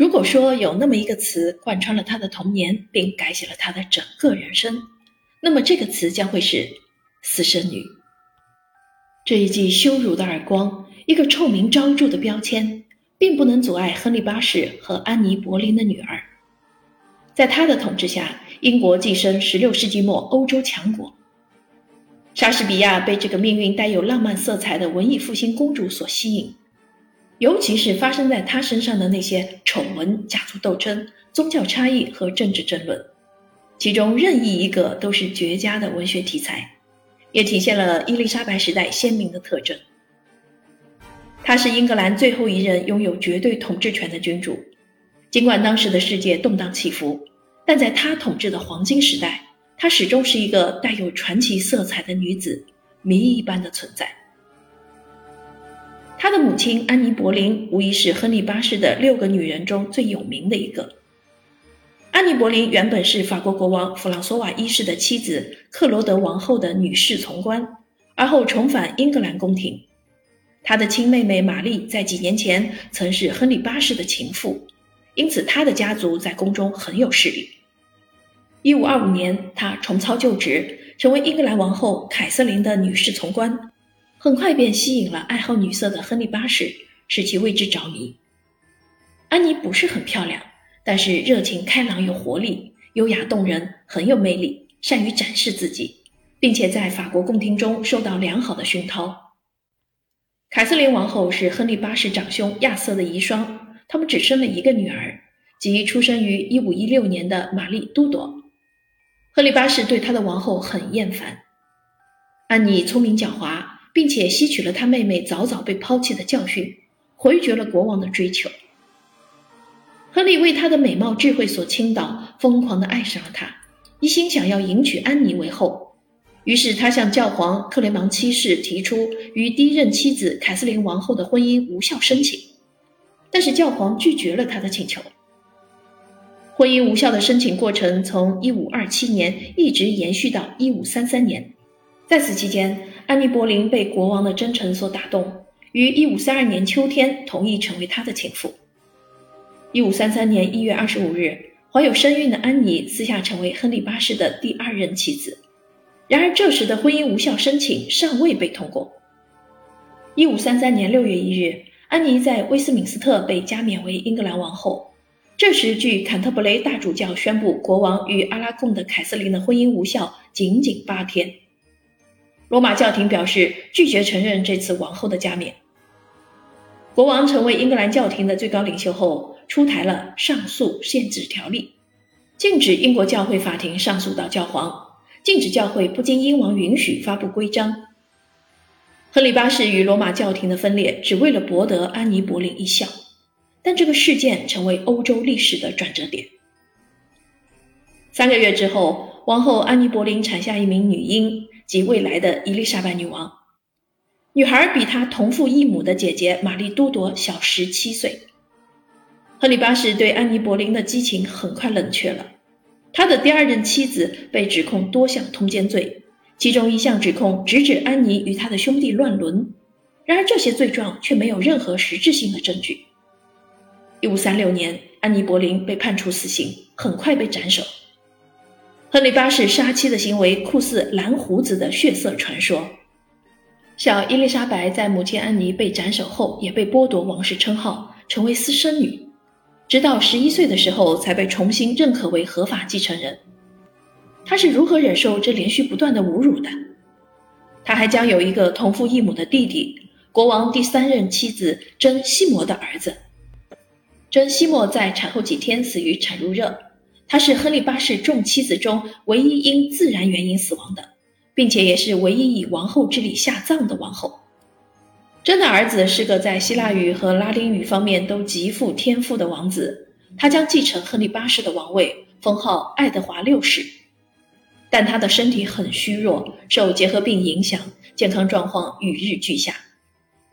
如果说有那么一个词贯穿了他的童年，并改写了他的整个人生，那么这个词将会是私生女。这一记羞辱的耳光，一个臭名昭著的标签，并不能阻碍亨利八世和安妮·柏林的女儿。在他的统治下，英国跻身16世纪末欧洲强国。莎士比亚被这个命运带有浪漫色彩的文艺复兴公主所吸引。尤其是发生在他身上的那些丑闻、家族斗争、宗教差异和政治争论，其中任意一个都是绝佳的文学题材，也体现了伊丽莎白时代鲜明的特征。他是英格兰最后一任拥有绝对统治权的君主，尽管当时的世界动荡起伏，但在他统治的黄金时代，她始终是一个带有传奇色彩的女子，谜一般的存在。他的母亲安妮·柏林无疑是亨利八世的六个女人中最有名的一个。安妮·柏林原本是法国国王弗朗索瓦一世的妻子克罗德王后的女侍从官，而后重返英格兰宫廷。她的亲妹妹玛丽在几年前曾是亨利八世的情妇，因此她的家族在宫中很有势力。一五二五年，她重操旧职，成为英格兰王后凯瑟琳的女侍从官。很快便吸引了爱好女色的亨利八世，使其为之着迷。安妮不是很漂亮，但是热情开朗有活力，优雅动人，很有魅力，善于展示自己，并且在法国宫廷中受到良好的熏陶。凯瑟琳王后是亨利八世长兄亚瑟的遗孀，他们只生了一个女儿，即出生于一五一六年的玛丽·都铎。亨利八世对他的王后很厌烦。安妮聪明狡猾。并且吸取了他妹妹早早被抛弃的教训，回绝了国王的追求。亨利为她的美貌智慧所倾倒，疯狂地爱上了她，一心想要迎娶安妮为后。于是他向教皇克雷芒七世提出与第一任妻子凯瑟琳王后的婚姻无效申请，但是教皇拒绝了他的请求。婚姻无效的申请过程从1527年一直延续到1533年，在此期间。安妮·柏林被国王的真诚所打动，于1532年秋天同意成为他的情妇。1533年1月25日，怀有身孕的安妮私下成为亨利八世的第二任妻子。然而，这时的婚姻无效申请尚未被通过。1533年6月1日，安妮在威斯敏斯特被加冕为英格兰王后。这时，距坎特伯雷大主教宣布国王与阿拉贡的凯瑟琳的婚姻无效仅仅八天。罗马教廷表示拒绝承认这次王后的加冕。国王成为英格兰教廷的最高领袖后，出台了上诉限制条例，禁止英国教会法庭上诉到教皇，禁止教会不经英王允许发布规章。亨利八世与罗马教廷的分裂，只为了博得安妮·柏林一笑，但这个事件成为欧洲历史的转折点。三个月之后，王后安妮·柏林产下一名女婴。及未来的伊丽莎白女王，女孩比她同父异母的姐姐玛丽·都铎小十七岁。亨利八世对安妮·柏林的激情很快冷却了。他的第二任妻子被指控多项通奸罪，其中一项指控直指安妮与他的兄弟乱伦。然而这些罪状却没有任何实质性的证据。一五三六年，安妮·柏林被判处死刑，很快被斩首。亨利八世杀妻的行为酷似蓝胡子的血色传说。小伊丽莎白在母亲安妮被斩首后，也被剥夺王室称号，成为私生女，直到十一岁的时候才被重新认可为合法继承人。她是如何忍受这连续不断的侮辱的？她还将有一个同父异母的弟弟，国王第三任妻子珍西摩的儿子。珍西莫在产后几天死于产褥热。她是亨利八世众妻子中唯一因自然原因死亡的，并且也是唯一以王后之礼下葬的王后。真的儿子是个在希腊语和拉丁语方面都极富天赋的王子，他将继承亨利八世的王位，封号爱德华六世。但他的身体很虚弱，受结核病影响，健康状况与日俱下。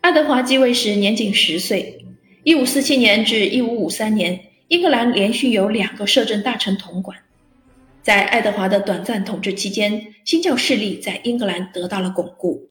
爱德华继位时年仅十岁，一五四七年至一五五三年。英格兰连续有两个摄政大臣统管，在爱德华的短暂统治期间，新教势力在英格兰得到了巩固。